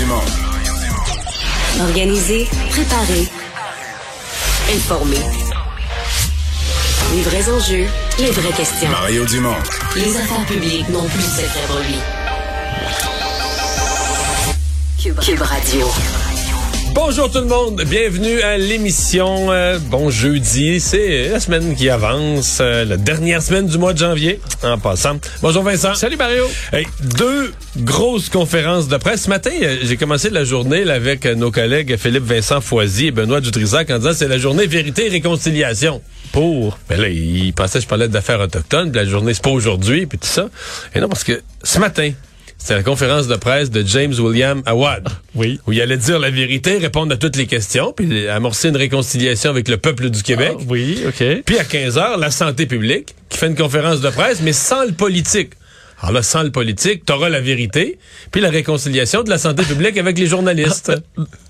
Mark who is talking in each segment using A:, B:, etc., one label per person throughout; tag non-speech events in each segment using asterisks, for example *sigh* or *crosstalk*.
A: Dumont.
B: Organiser, préparer, informer. Les vrais enjeux, les vraies questions.
A: Mario Dumont.
B: Les affaires publiques n'ont plus de secret pour lui. Cube, Cube Radio.
C: Bonjour tout le monde, bienvenue à l'émission. Euh, bon jeudi, c'est la semaine qui avance, euh, la dernière semaine du mois de janvier, en passant. Bonjour Vincent.
D: Salut Mario.
C: Hey, deux grosses conférences de presse. Ce matin, euh, j'ai commencé la journée là, avec euh, nos collègues Philippe Vincent Foisy et Benoît Dutrisac en disant c'est la journée vérité et réconciliation. Pour. Ben là, ils pensaient que je parlais d'affaires autochtones, puis la journée c'est pas aujourd'hui, puis tout ça. Et non, parce que ce matin, c'était la conférence de presse de James William Awad.
D: Oui.
C: Où il allait dire la vérité, répondre à toutes les questions, puis amorcer une réconciliation avec le peuple du Québec.
D: Ah, oui, OK.
C: Puis à 15 heures, la santé publique, qui fait une conférence de presse, mais sans le politique. Alors là, sans le politique, t'auras la vérité, puis la réconciliation de la santé publique avec les journalistes. *laughs*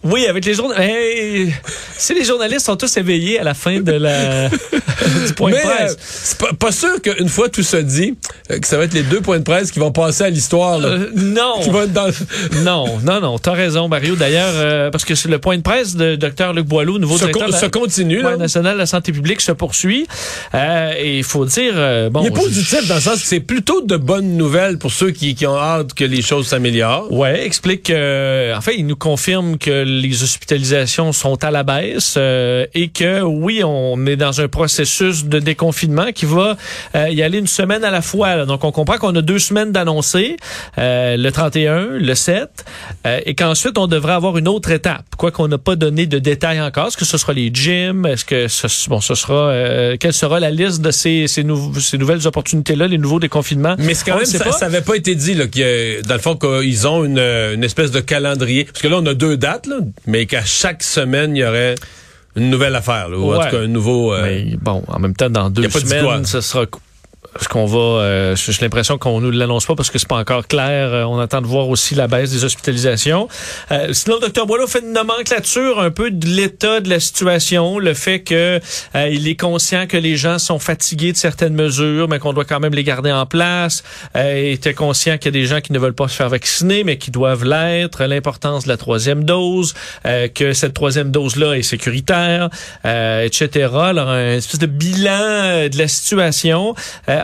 D: Oui, avec les journalistes. Hey, si les journalistes sont tous éveillés à la fin de la *laughs* du point
C: Mais
D: de presse.
C: euh, c'est pas, pas sûr qu'une fois tout se dit, euh, que ça va être les deux points de presse qui vont passer à l'histoire.
D: Euh, non. *laughs*
C: Qui vont être dans...
D: Non, non, non, t'as raison, Mario. D'ailleurs, euh, parce que c'est le point de presse de Dr Luc Boileau, nouveau
C: se,
D: directeur la-
C: continue.
D: Ouais, national de la santé publique, se poursuit. Et il faut dire, bon,
C: Il est
D: je-
C: positif dans le sens que c'est plutôt de bonnes nouvelles pour ceux qui, qui ont hâte que les choses s'améliorent?
D: Ouais, explique que, en fait, il nous confirme que les hospitalisations sont à la baisse euh, et que oui, on est dans un processus de déconfinement qui va euh, y aller une semaine à la fois. là. Donc, on comprend qu'on a deux semaines d'annoncer, euh, le 31, le 7, euh, et qu'ensuite, on devrait avoir une autre étape. Quoi qu'on n'a pas donné de détails encore. Est-ce que ce sera les gyms? Est-ce que ce, bon, ce sera, euh, quelle sera la liste de ces, ces, nou- ces nouvelles opportunités-là, les nouveaux déconfinements?
C: Mais c'est quand même,
D: pas.
C: ça avait pas été dit, là, qu'il y a- dans le fond, qu'ils ont une, une espèce de calendrier. Parce que là, on a deux dates, là, mais qu'à chaque semaine, il y aurait une nouvelle affaire, là, ou en tout cas un nouveau... euh,
D: Mais bon, en même temps, dans deux semaines, ce sera ce qu'on va. euh, J'ai l'impression qu'on nous l'annonce pas parce que c'est pas encore clair. Euh, on attend de voir aussi la baisse des hospitalisations. Euh, sinon, le docteur Boileau fait une nomenclature un peu de l'état de la situation, le fait que euh, il est conscient que les gens sont fatigués de certaines mesures, mais qu'on doit quand même les garder en place. Euh, il était conscient qu'il y a des gens qui ne veulent pas se faire vacciner, mais qui doivent l'être. L'importance de la troisième dose, que cette troisième dose-là est sécuritaire, etc. Alors, un espèce de bilan de la situation.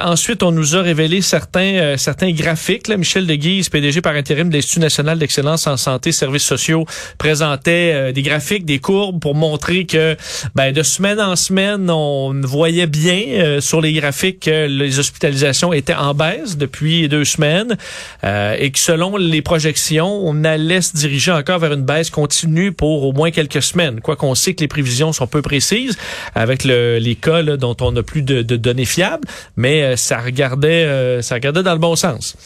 D: Ensuite, on nous a révélé certains euh, certains graphiques. Là. Michel Deguise, PDG par intérim de l'Institut national d'excellence en santé et services sociaux, présentait euh, des graphiques, des courbes pour montrer que ben, de semaine en semaine, on voyait bien euh, sur les graphiques que les hospitalisations étaient en baisse depuis deux semaines euh, et que selon les projections, on allait se diriger encore vers une baisse continue pour au moins quelques semaines. Quoi qu'on sait que les prévisions sont peu précises avec le, les cas là, dont on n'a plus de, de données fiables, mais euh, ça regardait, euh, ça regardait dans le bon sens.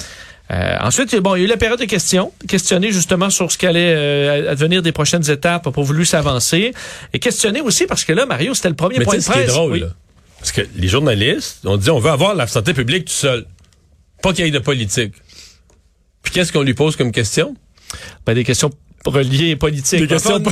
D: Euh, ensuite, bon, il y a eu la période de questions, questionner justement sur ce qu'allait euh, advenir des prochaines étapes pour voulu s'avancer, et questionner aussi parce que là, Mario, c'était le premier
C: Mais
D: point de presse.
C: drôle,
D: Oui.
C: là, parce que les journalistes ont dit on veut avoir la santé publique tout seul. Pas qu'il y ait de politique. Puis qu'est-ce qu'on lui pose comme question?
D: Ben, des questions reliées politiques. *laughs*
C: Des questions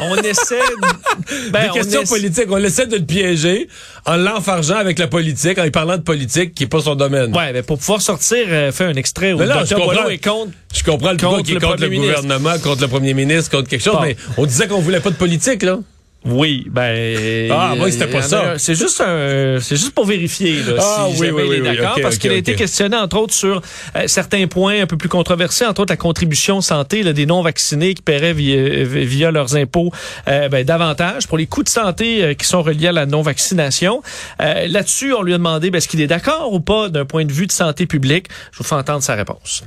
D: on essaie. de- ben,
C: des
D: on
C: questions politiques. On essaie de le piéger en l'enfargeant avec la politique, en lui parlant de politique qui est pas son domaine.
D: Ouais, mais pour pouvoir sortir, euh, faire un extrait où
C: Mais
D: docteur
C: je comprends.
D: Est contre.
C: Je comprends le
D: Contre
C: contre qui est
D: le
C: contre le gouvernement, contre le premier ministre, contre quelque chose,
D: Bon.
C: mais on disait qu'on voulait pas de politique, là.
D: Oui, ben.
C: Ah, moi, c'était
D: il y
C: pas ça.
D: C'est juste un, c'est juste pour vérifier là,
C: Ah,
D: si
C: oui,
D: jamais
C: oui,
D: il est
C: oui,
D: d'accord, parce qu'il a été questionné entre autres sur euh, certains points un peu plus controversés, entre autres la contribution santé là, des non vaccinés qui paieraient via, via leurs impôts euh, ben, davantage pour les coûts de santé euh, qui sont reliés à la non vaccination. Euh, Là-dessus, on lui a demandé ben, est-ce qu'il est d'accord ou pas d'un point de vue de santé publique? Je vous fais entendre sa réponse.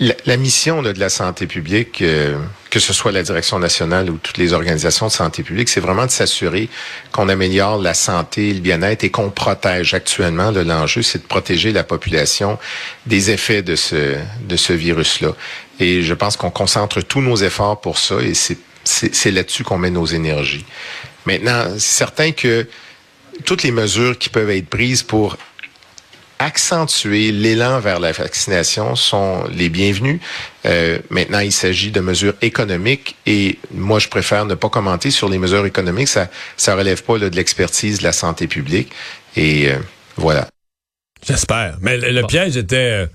E: La, la mission de la santé publique, euh, que ce soit la direction nationale ou toutes les organisations de santé publique, c'est vraiment de s'assurer qu'on améliore la santé, le bien-être et qu'on protège. Actuellement, l'enjeu, c'est de protéger la population des effets de ce, de ce virus-là. Et je pense qu'on concentre tous nos efforts pour ça et c'est là-dessus qu'on met nos énergies. Maintenant, c'est certain que toutes les mesures qui peuvent être prises pour accentuer l'élan vers la vaccination sont les bienvenus. Euh, maintenant, il s'agit de mesures économiques et moi, je préfère ne pas commenter sur les mesures économiques. Ça ça relève pas là, de l'expertise de la santé publique. Et euh, voilà.
C: J'espère. Mais le, le piège était...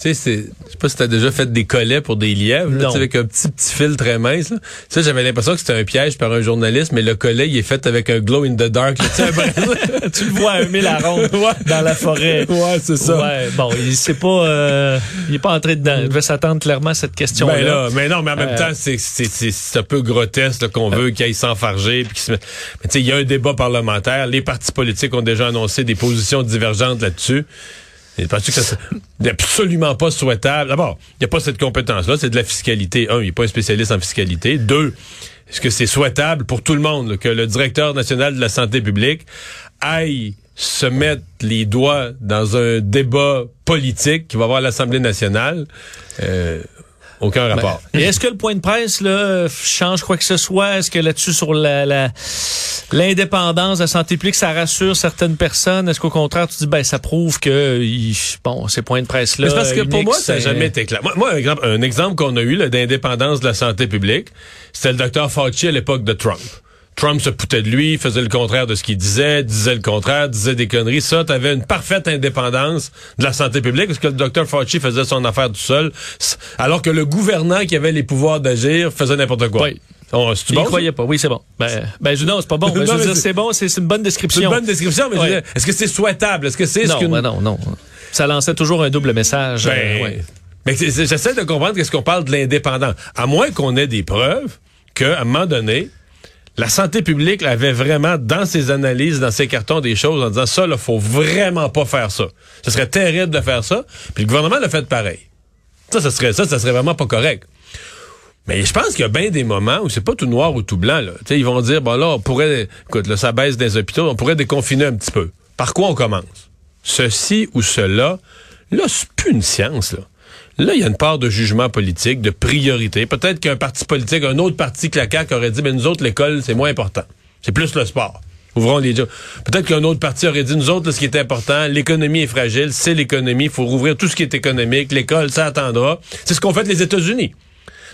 C: Tu sais, c'est, je sais pas si t'as déjà fait des collets pour des lièvres, là,
D: Non.
C: tu sais, avec un petit petit fil très mince. Là. Ça, j'avais l'impression que c'était un piège par un journaliste, mais le collet, il est fait avec un glow in the dark. là, tu un *laughs*
D: le vois un mille à ronde *laughs*
C: Ouais.
D: dans la forêt.
C: Ouais, c'est ça.
D: Ouais, bon, il sait pas, euh, il est pas entré dedans. Il devait s'attendre clairement à cette question-là.
C: Ben là, mais non, mais en même
D: Euh.
C: temps, c'est c'est c'est un peu grotesque là, qu'on veut qu'il aille s'enfarger puis qu'il se Mais tu sais, il y a un débat parlementaire. Les partis politiques ont déjà annoncé des positions divergentes là-dessus. Penses-tu que ça absolument pas souhaitable? D'abord, il n'y a pas cette compétence-là, c'est de la fiscalité. Un, il n'est pas un spécialiste en fiscalité. Deux, est-ce que c'est souhaitable pour tout le monde là, que le directeur national de la santé publique aille se mettre les doigts dans un débat politique qui va avoir l'Assemblée nationale? Euh, aucun rapport.
D: Et *laughs* est-ce que le point de presse là change quoi que ce soit? Est-ce que là-dessus sur la la- l'indépendance de la santé publique, ça rassure certaines personnes? Est-ce qu'au contraire tu dis ben ça prouve que il- bon ces points de presse là
C: Mais c'est parce que pour moi, ça n'a jamais été clair. Moi, moi, un exemple, un exemple qu'on a eu là, d'indépendance de la santé publique, c'était le docteur Fauci à l'époque de Trump. Trump se poutait de lui, faisait le contraire de ce qu'il disait, disait le contraire, disait des conneries. Ça, t'avais une parfaite indépendance de la santé publique parce que le docteur Fauci faisait son affaire tout seul, alors que le gouvernant qui avait les pouvoirs d'agir faisait n'importe quoi.
D: Oui.
C: On,
D: Il
C: bon,
D: croyait pas. Oui, c'est bon. Ben, ben je, non, c'est pas bon. *laughs* Ben,
C: Non,
D: je veux
C: mais
D: dire,
C: c'est-
D: c'est bon, c'est c'est une bonne
C: C'est
D: description.
C: une bonne description, mais je veux
D: Ouais.
C: dire, est-ce que c'est souhaitable? Est-ce que c'est ce
D: non, ben non, non. Ça lançait toujours un double message.
C: Ben,
D: euh, ouais.
C: mais c'est- c'est- j'essaie de comprendre qu'est-ce qu'on parle de l'indépendant. À moins qu'on ait des preuves qu'à un moment donné, la santé publique avait vraiment dans ses analyses, dans ses cartons, des choses en disant ça, là, faut vraiment pas faire ça. Ce serait terrible de faire ça. Puis le gouvernement l'a fait pareil. Ça, ça serait ça, ça serait vraiment pas correct. Mais je pense qu'il y a bien des moments où c'est pas tout noir ou tout blanc. Là. Ils vont dire, bon là, on pourrait, écoute, là, ça baisse des hôpitaux, on pourrait déconfiner un petit peu. Par quoi on commence? Ceci ou cela, là, c'est plus une science. Là, là il y a une part de jugement politique, de priorité. Peut-être qu'un parti politique, un autre parti que la CAQ aurait dit, mais nous autres, l'école, c'est moins important. C'est plus le sport. Ouvrons les yeux. Peut-être qu'un autre parti aurait dit, nous autres, là, ce qui est important, l'économie est fragile, c'est l'économie, il faut rouvrir tout ce qui est économique, l'école, ça attendra. C'est ce qu'ont fait les États-Unis.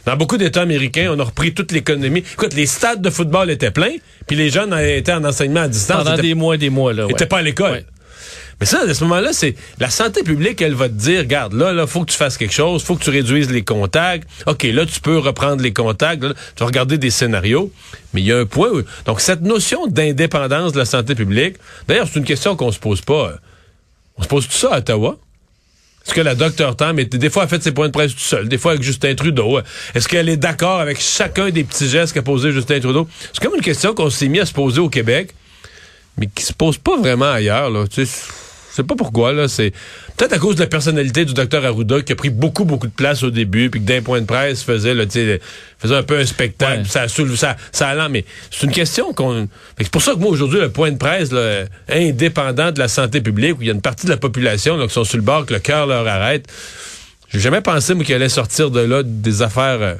C: Dans beaucoup d'États américains, on a repris toute l'économie. Écoute, les stades de football étaient pleins, puis les jeunes étaient en enseignement à distance.
D: Pendant
C: étaient-
D: des mois et des mois, là.
C: ils
D: ouais.
C: étaient pas à l'école.
D: Ouais.
C: Mais ça, à ce moment-là, c'est la santé publique, elle va te dire, regarde, là, là, faut que tu fasses quelque chose, faut que tu réduises les contacts. OK, là, tu peux reprendre les contacts, là, tu vas regarder des scénarios. Mais il y a un point où... Donc, cette notion d'indépendance de la santé publique, d'ailleurs, c'est une question qu'on se pose pas. On se pose tout ça à Ottawa? Est-ce que la docteur Tam, est- des fois, elle fait ses points de presse tout seul, des fois avec Justin Trudeau. Est-ce qu'elle est d'accord avec chacun des petits gestes qu'a posé Justin Trudeau? C'est comme une question qu'on s'est mis à se poser au Québec, mais qui se pose pas vraiment ailleurs, là. Tu sais, sais pas pourquoi, là. C'est peut-être à cause de la personnalité du docteur Arruda qui a pris beaucoup, beaucoup de place au début, puis que d'un point de presse faisait, là, faisait un peu un spectacle,
D: Ouais.
C: ça a soulevé, ça, ça allant, mais c'est une question qu'on. C'est pour ça que moi, aujourd'hui, le point de presse, là, indépendant de la santé publique, où il y a une partie de la population, là, qui sont sur le bord, que le cœur leur arrête. J'ai jamais pensé, moi, qu'il allait sortir de là des affaires euh,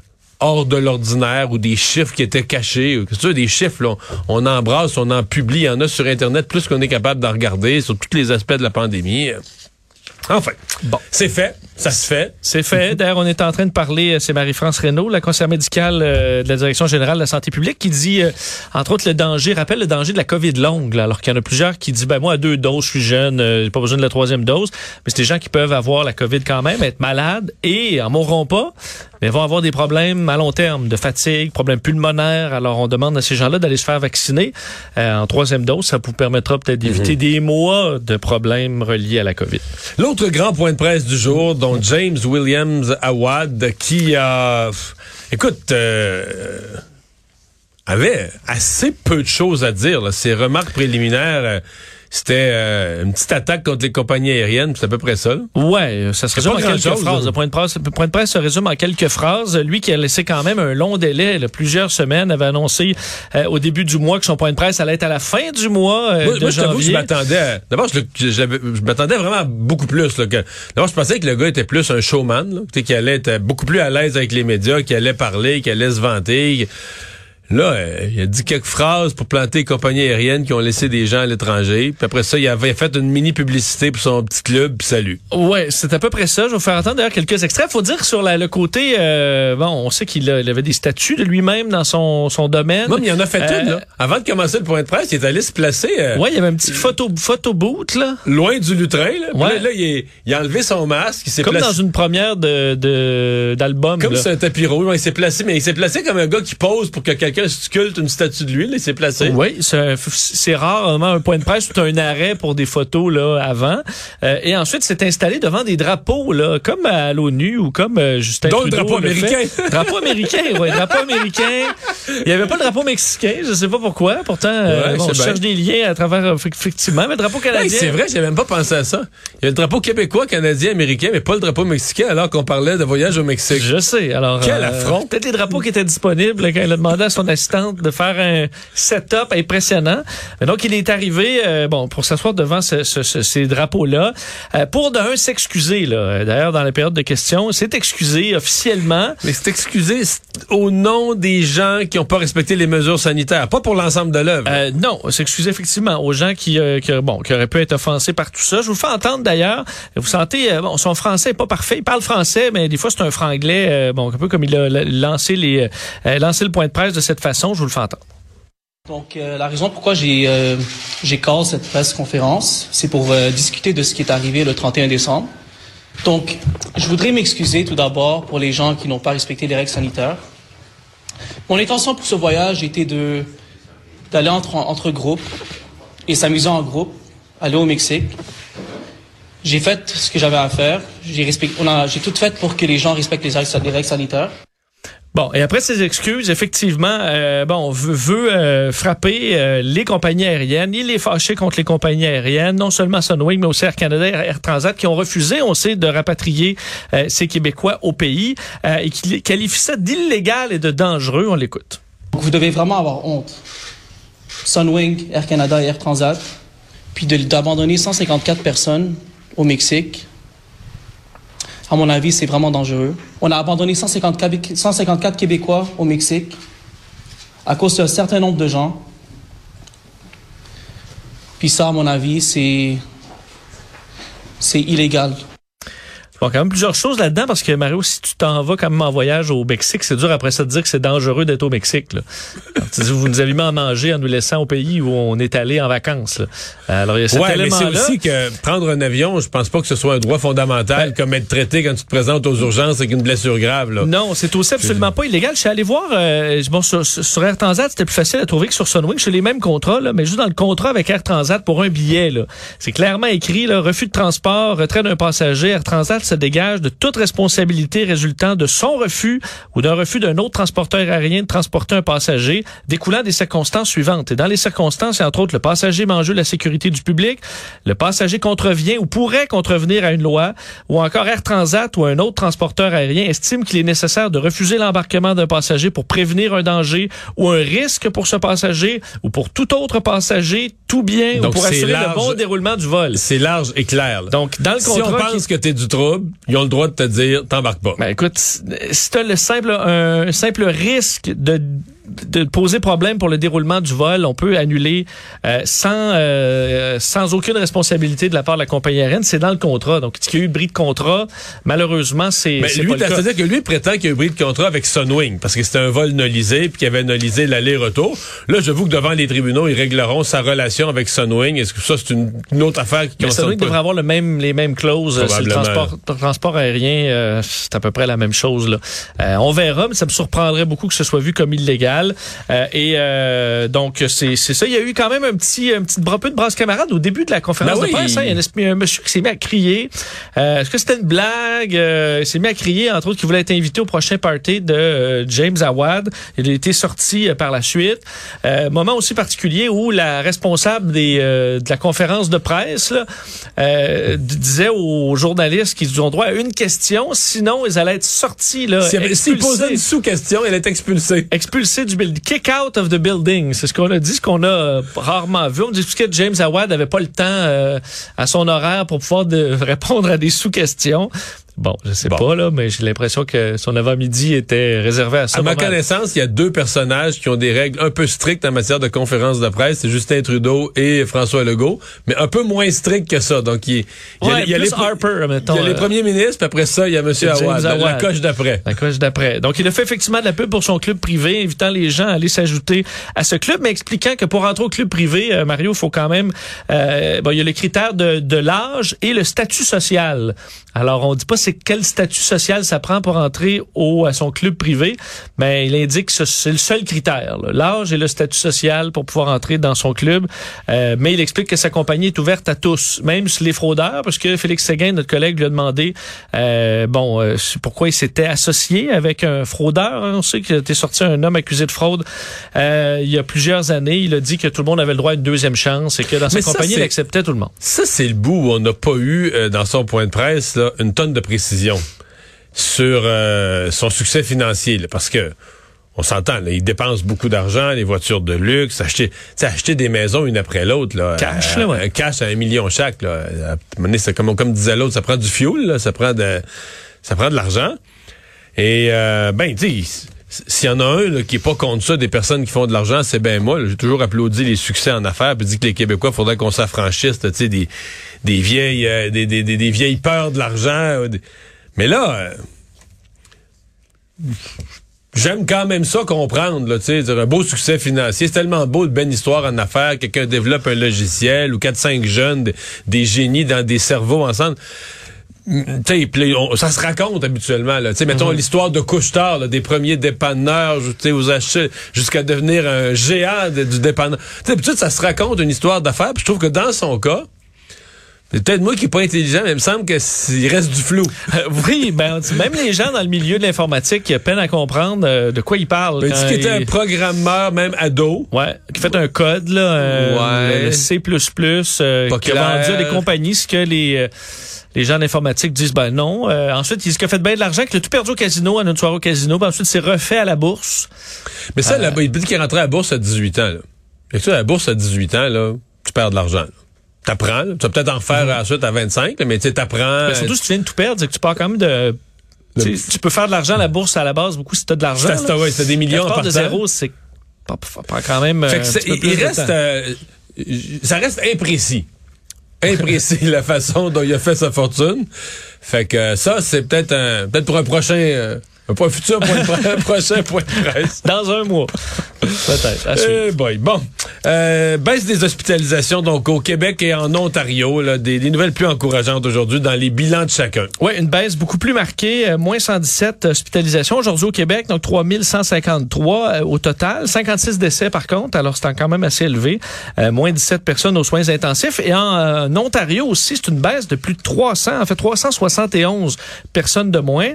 C: hors de l'ordinaire ou des chiffres qui étaient cachés. ou- que des chiffres, là, on, on embrasse, on en publie, il y en a sur Internet plus qu'on est capable d'en regarder sur tous les aspects de la pandémie. Enfin,
D: Bon.
C: c'est fait, ça se fait.
D: C'est fait. D'ailleurs, on est en train de parler, euh, c'est Marie-France Reynaud, la conseillère médicale euh, de la Direction générale de la santé publique, qui dit, euh, entre autres, le danger, rappelle le danger de la COVID longue, là, alors qu'il y en a plusieurs qui disent, ben moi, à deux doses, je suis jeune, j'ai pas besoin de la troisième dose. Mais c'est des gens qui peuvent avoir la COVID quand même, être malades et en mourront pas, mais vont avoir des problèmes à long terme, de fatigue, problèmes pulmonaires. Alors, on demande à ces gens-là d'aller se faire vacciner euh, en troisième dose. Ça vous permettra peut-être d'éviter des mois de problèmes reliés à la COVID.
C: L'autre grand point de presse du jour, James Williams Awad, qui a, écoute, euh, avait assez peu de choses à dire. Ses remarques préliminaires, euh, c'était euh, une petite attaque contre les compagnies aériennes, c'est à peu près ça. là.
D: Ouais, ça se résume en quelques phrases. Le point de presse, le point de presse se résume en quelques phrases. Lui qui a laissé quand même un long délai, là, plusieurs semaines, avait annoncé euh, au début du mois que son point de presse allait être à la fin du mois euh,
C: Moi,
D: de
C: moi, je
D: janvier.
C: m'attendais à- D'abord, je, m'attendais vraiment à beaucoup plus. Là, que, d'abord, je pensais que le gars était plus un showman, là, tu sais, qu'il allait être beaucoup plus à l'aise avec les médias, qu'il allait parler, qu'il allait se vanter. Là, euh, il a dit quelques phrases pour planter les compagnies aériennes qui ont laissé des gens à l'étranger. Puis après ça, il avait fait une mini publicité pour son petit club. Puis salut.
D: Ouais, c'est à peu près ça. Je vais vous faire entendre d'ailleurs quelques extraits. Faut dire sur la- le côté, euh, bon, on sait qu'il avait des statuts de lui-même dans son, son domaine.
C: Mais il en a fait
D: Euh,
C: une, là. Avant de commencer le point de presse, il est allé se placer euh,
D: Ouais, il y avait un petit photo photo boot là.
C: loin du lutrin. Là.
D: Ouais.
C: là, là, il, a enlevé son masque. Il s'est
D: Comme
C: placé
D: dans une première de d'album.
C: comme sur un tapis rouge. Ouais, il s'est placé, mais il s'est placé comme un gars qui pose pour que quelqu'un sculpte une statue de lui. Il s'est placé.
D: Oui, c'est rarement un point de presse ou un arrêt pour des photos là avant. Euh, et ensuite, c'est installé devant des drapeaux là, comme à l'ONU ou comme euh, Justin Trudeau
C: drapeau
D: le fait.
C: américain. *laughs*
D: drapeau américain, oui, drapeau américain. Il y avait pas le drapeau mexicain, je sais pas pourquoi. Pourtant, euh, bon, je cherche des liens à travers euh, effectivement, mais le drapeau
C: Hey,
D: canadien.
C: c'est vrai, j'ai même pas pensé à ça. Il y a le drapeau québécois, canadien, américain, mais pas le drapeau mexicain alors qu'on parlait de voyage au Mexique.
D: Je sais. Alors,
C: Quel affront.
D: Peut-être les drapeaux qui étaient disponibles quand il a demandé à son assistante de faire un setup impressionnant. Mais donc, il est arrivé, euh, bon, pour s'asseoir devant ce- ce- ce- ces drapeaux-là, euh, pour d'un s'excuser. Là, d'ailleurs, dans la période de questions, s'est excusé officiellement.
C: Mais c'est excusé au nom des gens qui n'ont pas respecté les mesures sanitaires, pas pour l'ensemble de l'œuvre.
D: Euh, non, s'excuser effectivement aux gens qui, euh, qui, bon, qui auraient pu être offensés par tout ça. Je vous fais entendre d'ailleurs. Vous sentez, euh, bon, son français est pas parfait. Il parle français, mais des fois c'est un franglais, bon, un peu comme il a la- lancé les, lancé le point de presse de cette façon. Je vous le fais entendre.
A: Donc, euh, la raison pourquoi j'ai euh, cette presse conférence, c'est pour euh, discuter de ce qui est arrivé le 31 décembre. Donc, je voudrais m'excuser tout d'abord pour les gens qui n'ont pas respecté les règles sanitaires. Mon intention pour ce voyage était d'aller entre, groupes et s'amuser en groupe, aller au Mexique. J'ai fait ce que j'avais à faire. J'ai tout fait pour que les gens respectent les règles sanitaires.
D: Bon, et après ces excuses, effectivement, euh, bon, veut, veut euh, frapper euh, les compagnies aériennes. Il est fâché contre les compagnies aériennes, non seulement Sunwing, mais aussi Air Canada et Air Transat, qui ont refusé, on sait, de rapatrier ces Québécois au pays et qui qualifient ça d'illégal et de dangereux. On l'écoute.
A: Vous devez vraiment avoir honte. Sunwing, Air Canada et Air Transat, puis d'abandonner 154 personnes au Mexique. À mon avis, c'est vraiment dangereux. On a abandonné 154, 154 Québécois au Mexique à cause d'un certain nombre de gens. Puis ça, à mon avis, c'est c'est illégal.
D: Bon, quand même plusieurs choses là-dedans parce que Mario, si tu t'en vas quand même en voyage au Mexique, c'est dur après ça de dire que c'est dangereux d'être au Mexique. Là. Alors, tu dis, vous nous allumez à manger en nous laissant au pays où on est allé en vacances. Là. Alors il y a cet
C: ouais, mais c'est aussi que prendre un avion, je pense pas que ce soit un droit fondamental
D: Ben-
C: comme être traité quand tu te présentes aux urgences avec une blessure grave. Là.
D: Non, c'est aussi absolument pas illégal. Je suis allé voir, euh, bon, sur, sur Air Transat, c'était plus facile à trouver que sur Sunwing. C'est les mêmes contrats, là, mais juste dans le contrat avec Air Transat pour un billet, c'est clairement écrit, là, refus de transport, retrait d'un passager. Air Transat se dégage de toute responsabilité résultant de son refus ou d'un refus d'un autre transporteur aérien de transporter un passager découlant des circonstances suivantes. Et dans les circonstances, entre autres le passager met en jeu la sécurité du public, le passager contrevient ou pourrait contrevenir à une loi, ou encore Air Transat ou un autre transporteur aérien estime qu'il est nécessaire de refuser l'embarquement d'un passager pour prévenir un danger ou un risque pour ce passager ou pour tout autre passager, tout bien,
C: Donc,
D: ou pour assurer
C: large.
D: le bon déroulement du vol.
C: C'est large et clair. là.
D: Donc, dans le
C: si on
D: contrat
C: pense
D: qui-
C: que t'es du trouble, ils ont le droit de te dire t'embarques pas.
D: Ben écoute, si tu as le simple, un simple risque de de poser problème pour le déroulement du vol, on peut annuler euh, sans euh, sans aucune responsabilité de la part de la compagnie aérienne. C'est dans le contrat. Donc, il y a eu bris de contrat. Malheureusement, c'est
C: Mais lui, c'est-à-dire que lui prétend qu'il y a eu bris de contrat avec Sunwing parce que c'était un vol nolisé puis qu'il avait nolisé l'aller-retour. Là, j'avoue que devant les tribunaux, ils régleront sa relation avec Sunwing. Est-ce que ça, c'est une, une autre affaire qui
D: Mais
C: concerne pas-
D: devrait avoir le même, les mêmes clauses. euh, sur le transport, transport aérien, euh, c'est à peu près la même chose. Là. Euh, on verra, mais ça me surprendrait beaucoup que ce soit vu comme illégal. Euh, et euh, donc, c'est ça. Il y a eu quand même un petit, un petit bras- peu de brasse camarade au début de la conférence
C: Ben
D: de
C: oui,
D: presse. hein. Il y a un, esprit- un monsieur qui s'est mis à crier. Euh, Est-ce que c'était une blague? Il s'est mis à crier, entre autres, qu'il voulait être invité au prochain party de James Awad. Il a été sorti par la suite. Moment aussi particulier où la responsable des, de la conférence de presse là, disait aux journalistes qu'ils ont droit à une question, sinon ils allaient être sortis là,
C: S'il avait- S'il posait une sous-question, elle est expulsée.
D: Du building, kick out of the building. C'est ce qu'on a dit, ce qu'on a euh, rarement vu. On dit que James Awad n'avait pas le temps euh, à son horaire pour pouvoir *laughs* répondre à des sous-questions. Bon, je sais
C: Bon.
D: pas, là, mais j'ai l'impression que son avant-midi était réservé à ça.
C: À ma connaissance, il y a deux personnages qui ont des règles un peu strictes en matière de conférences de presse. C'est Justin Trudeau et François Legault, mais un peu moins stricts que ça. Donc, il, il y a,
D: Ouais,
C: il y a les,
D: Harper, mettons.
C: il y a les
D: euh,
C: premiers ministres, puis après ça, il y a M.
D: James
C: Awad, la, coche d'après.
D: La coche d'après. Donc, il a fait effectivement de la pub pour son club privé, invitant les gens à aller s'ajouter à ce club, mais expliquant que pour rentrer au club privé, euh, Mario, il faut quand même... euh, bon, il y a le critère de, de l'âge et le statut social. Alors, on dit pas c'est quel statut social ça prend pour entrer au, à son club privé, mais il indique que ce- c'est le seul critère, là, l'âge et le statut social pour pouvoir entrer dans son club. Euh, mais il explique que sa compagnie est ouverte à tous, même les fraudeurs, parce que Félix Séguin, notre collègue, lui a demandé, euh, bon, euh, pourquoi il s'était associé avec un fraudeur. hein? On sait qu'il était sorti un homme accusé de fraude euh, il y a plusieurs années. Il a dit que tout le monde avait le droit à une deuxième chance et que dans sa
C: ça,
D: compagnie, il acceptait tout le monde.
C: Ça, c'est le bout où on n'a pas eu, euh, dans son point de presse, là, une tonne de précision sur euh, son succès financier. là, parce que, on s'entend, il dépense beaucoup d'argent, les voitures de luxe, acheter, acheter des maisons une après l'autre. Là,
D: Cash,
C: à-
D: là, ouais.
C: un cash à un million chaque. Là. À comme, comme disait l'autre, ça prend du fuel, là, ça prend de, ça prend de l'argent. Et, euh, ben, tu s'il y en a un là, qui est pas contre ça, des personnes qui font de l'argent, c'est bien moi. J'ai toujours applaudi les succès en affaires, puis dit que les Québécois, faudrait qu'on s'affranchisse, tu sais, des, des vieilles, euh, des, des, des, des vieilles peurs de l'argent. euh, Mais là, euh, j'aime quand même ça comprendre, là, tu sais, dire un beau succès financier. C'est tellement beau, de belle histoire en affaires. Quelqu'un développe un logiciel ou 4-5 jeunes, des- génies dans des cerveaux ensemble. Mm, on- ça se raconte habituellement. Là. Tu sais, Mettons l'histoire de Couche-Tard, là, des premiers dépanneurs, tu sais, aux achats, jusqu'à devenir un géant de- du dépanneur. Tu sais, D'habitude, ça se raconte une histoire d'affaires. Je trouve que dans son cas, c'est peut-être moi qui est pas intelligent, mais il me semble qu'il reste du flou.
D: Euh, oui, ben, même les gens dans le milieu de l'informatique qui peinent à comprendre euh, de quoi ils parlent.
C: Ben, Il dit
D: quand
C: qu'il était un programmeur, même ado.
D: Ouais, qui fait un code là, euh,
C: Ouais.
D: le C++, qui a vendu à des compagnies ce que les les gens d'informatique disent ben non. Euh, ensuite, il a fait bien de l'argent, qu'il a tout perdu au casino, à une soirée au casino, puis ensuite c'est refait à la bourse.
C: Mais ça, là-bas, il dit qu'il est rentré à la bourse à 18 ans. Là. Fait que ça, à la bourse à 18 ans, là, tu perds de l'argent. T'apprends, tu vas peut-être en refaire ensuite à 25, là, mais tu sais, t'apprends.
D: Mais surtout si tu viens de tout perdre, c'est que tu pars quand même de tu peux faire de l'argent à la bourse à la base beaucoup si tu as de l'argent.
C: C'est-
D: là.
C: ouais, des millions en
D: pars de zéro, c'est pas, pas- pas quand même euh,
C: Fait que
D: un
C: il, reste, euh, ça reste imprécis. Imprécis *laughs* la façon dont il a fait sa fortune. Fait que euh, ça, c'est peut-être un, peut-être pour un prochain, euh, un, point futur point de presse, *laughs* un prochain point de presse.
D: dans un mois. Peut-être.
C: Eh boy. Bon, Euh, baisse des hospitalisations donc au Québec et en Ontario. Là, des, des nouvelles plus encourageantes aujourd'hui dans les bilans de chacun.
D: Oui, une baisse beaucoup plus marquée, euh, moins 117 hospitalisations aujourd'hui au Québec, donc 3153 euh, au total, 56 décès par contre, alors c'est quand même assez élevé, moins 17 personnes aux soins intensifs et en, Ontario aussi, c'est une baisse de plus de 300, en fait 371 personnes de moins.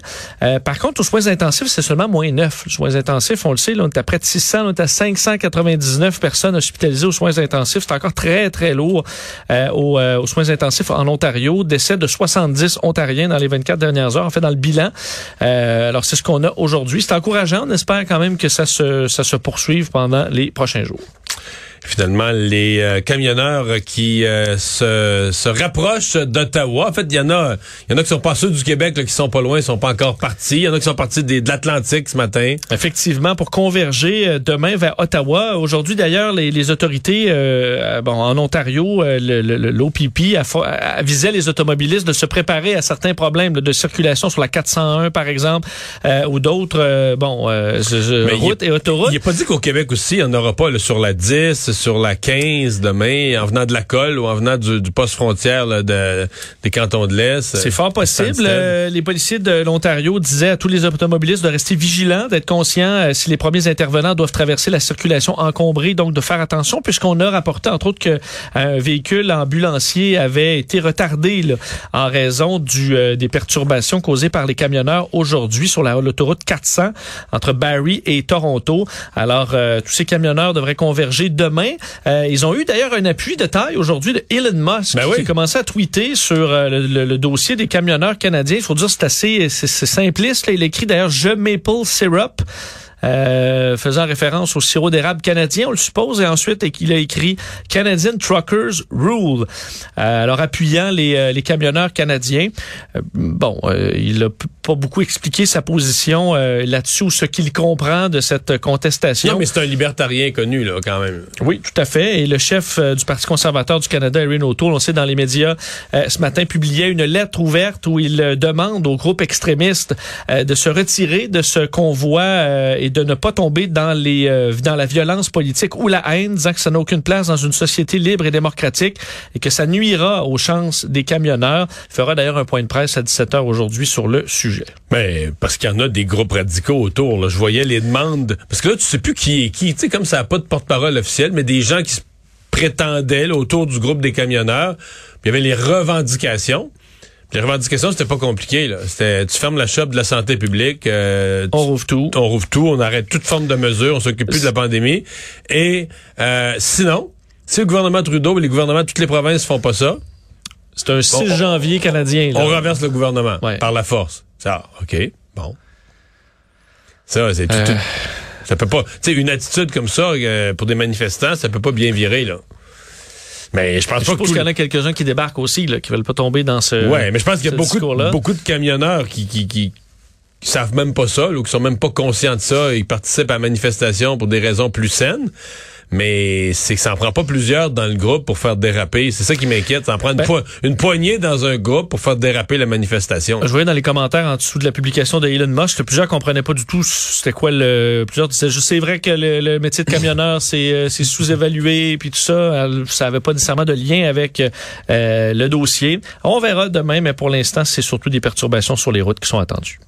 D: Par contre, aux soins intensifs, c'est seulement moins 9. Les soins intensifs, on le sait, là, on est à près de 600, on est à 599 personnes hospitalisées aux soins intensifs, c'est encore très très lourd euh, aux, euh, aux soins intensifs en Ontario, décès de 70 Ontariens dans les 24 dernières heures, en fait dans le bilan. Euh, alors c'est ce qu'on a aujourd'hui. C'est encourageant, on espère quand même que ça se, ça se poursuive pendant les prochains jours.
C: Finalement, les euh, camionneurs qui euh, se, se rapprochent d'Ottawa. En fait, il y en a, il y en a qui sont pas ceux du Québec là, qui sont pas loin, ils sont pas encore partis. Il y en a qui sont partis des- de l'Atlantique ce matin.
D: Effectivement, pour converger euh, demain vers Ottawa. Aujourd'hui, d'ailleurs, les, les autorités euh, bon, en Ontario, euh, le- le- l'OPP avisait les automobilistes de se préparer à certains problèmes là, de circulation sur la 401, par exemple, euh, ou d'autres bon euh, routes et autoroutes.
C: Il n'est pas dit qu'au Québec aussi, il n'y en aura pas là, sur la 10, sur la 15 demain, en venant de la colle ou en venant du, du poste frontière là, de, des cantons de l'Est.
D: C'est fort possible.
C: Stansted.
D: Euh, les policiers de l'Ontario disaient à tous les automobilistes de rester vigilants, d'être conscients euh, si les premiers intervenants doivent traverser la circulation encombrée, donc de faire attention, puisqu'on a rapporté entre autres que un véhicule ambulancier avait été retardé là, en raison du, euh, des perturbations causées par les camionneurs aujourd'hui sur la- l'autoroute 400 entre Barrie et Toronto. Alors, euh, tous ces camionneurs devraient converger demain. Euh, ils ont eu d'ailleurs un appui de taille aujourd'hui de Elon Musk
C: Ben
D: qui
C: oui.
D: a commencé à tweeter sur euh, le, le- le dossier des camionneurs canadiens. Il faut dire c'est assez c'est simpliste. là. Il écrit d'ailleurs je maple syrup. euh, faisant référence au sirop d'érable canadien, on le suppose, et ensuite qu'il a écrit Canadian Truckers Rule, euh, alors appuyant les, les camionneurs canadiens. Euh, bon, il a pas beaucoup expliqué sa position euh, là-dessus ou ce qu'il comprend de cette contestation.
C: Non, mais c'est un libertarien connu, là, quand même.
D: Oui, tout à fait. Et le chef euh, du Parti conservateur du Canada, Erin O'Toole, on sait dans les médias euh, ce matin, publiait une lettre ouverte où il euh, demande aux groupes extrémistes euh, de se retirer de ce convoi euh, et de ne pas tomber dans les euh, dans la violence politique ou la haine, disant que ça n'a aucune place dans une société libre et démocratique et que ça nuira aux chances des camionneurs. Il fera d'ailleurs un point de presse à 17h aujourd'hui sur le sujet.
C: Mais parce qu'il y en a des groupes radicaux autour. Là. Je voyais les demandes. Parce que là, tu sais plus qui est qui. Tu sais, comme ça n'a pas de porte-parole officiel, mais des gens qui se prétendaient là, autour du groupe des camionneurs. Puis il y avait les revendications. Puis les revendications, c'était pas compliqué. Là. C'était tu fermes la shop de la santé publique. euh, tu-
D: On rouvre tout.
C: on rouvre tout, on arrête toute forme de mesure, on s'occupe plus de la pandémie. Et euh, sinon, si le gouvernement Trudeau et les gouvernements de toutes les provinces font pas ça,
D: C'est un 6
C: on-
D: janvier canadien. là.
C: on renverse le gouvernement
D: Ouais.
C: par la force. Ça, OK, bon. Ça, c'est tout.
D: Euh.
C: tout- Ça peut pas. Tu sais, une attitude comme ça euh, pour des manifestants, ça peut pas bien virer, là. Mais je pense
D: Je
C: pas
D: qu'il y en a quelques-uns qui débarquent aussi, là, qui veulent pas tomber dans ce.
C: Ouais, mais je pense qu'il y a beaucoup de, beaucoup de camionneurs qui, qui, qui, qui savent même pas ça, là, ou qui sont même pas conscients de ça, et qui participent à la manifestation pour des raisons plus saines. Mais c'est que ça en prend pas plusieurs dans le groupe pour faire déraper. C'est ça qui m'inquiète. Ça en prend une,
D: Ben-
C: po- une poignée dans un groupe pour faire déraper la manifestation.
D: Je voyais dans les commentaires en dessous de la publication de Elon Musk que plusieurs comprenaient pas du tout c'était quoi le. Plusieurs disaient je- c'est vrai que le, le métier de camionneur c'est euh, c'est sous-évalué puis tout ça. Ça avait pas nécessairement de lien avec euh, le dossier. On verra demain, mais pour l'instant c'est surtout des perturbations sur les routes qui sont attendues.